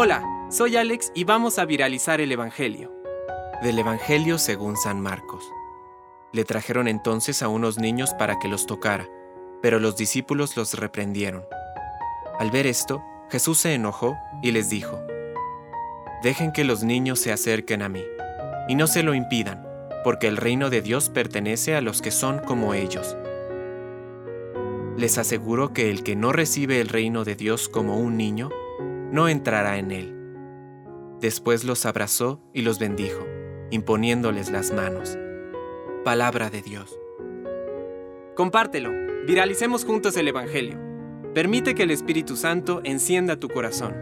Hola, soy Alex y vamos a viralizar el Evangelio. Del Evangelio según San Marcos. Le trajeron entonces a unos niños para que los tocara, pero los discípulos los reprendieron. Al ver esto, Jesús se enojó y les dijo, Dejen que los niños se acerquen a mí, y no se lo impidan, porque el reino de Dios pertenece a los que son como ellos. Les aseguro que el que no recibe el reino de Dios como un niño, no entrará en él. Después los abrazó y los bendijo, imponiéndoles las manos. Palabra de Dios. Compártelo, viralicemos juntos el Evangelio. Permite que el Espíritu Santo encienda tu corazón.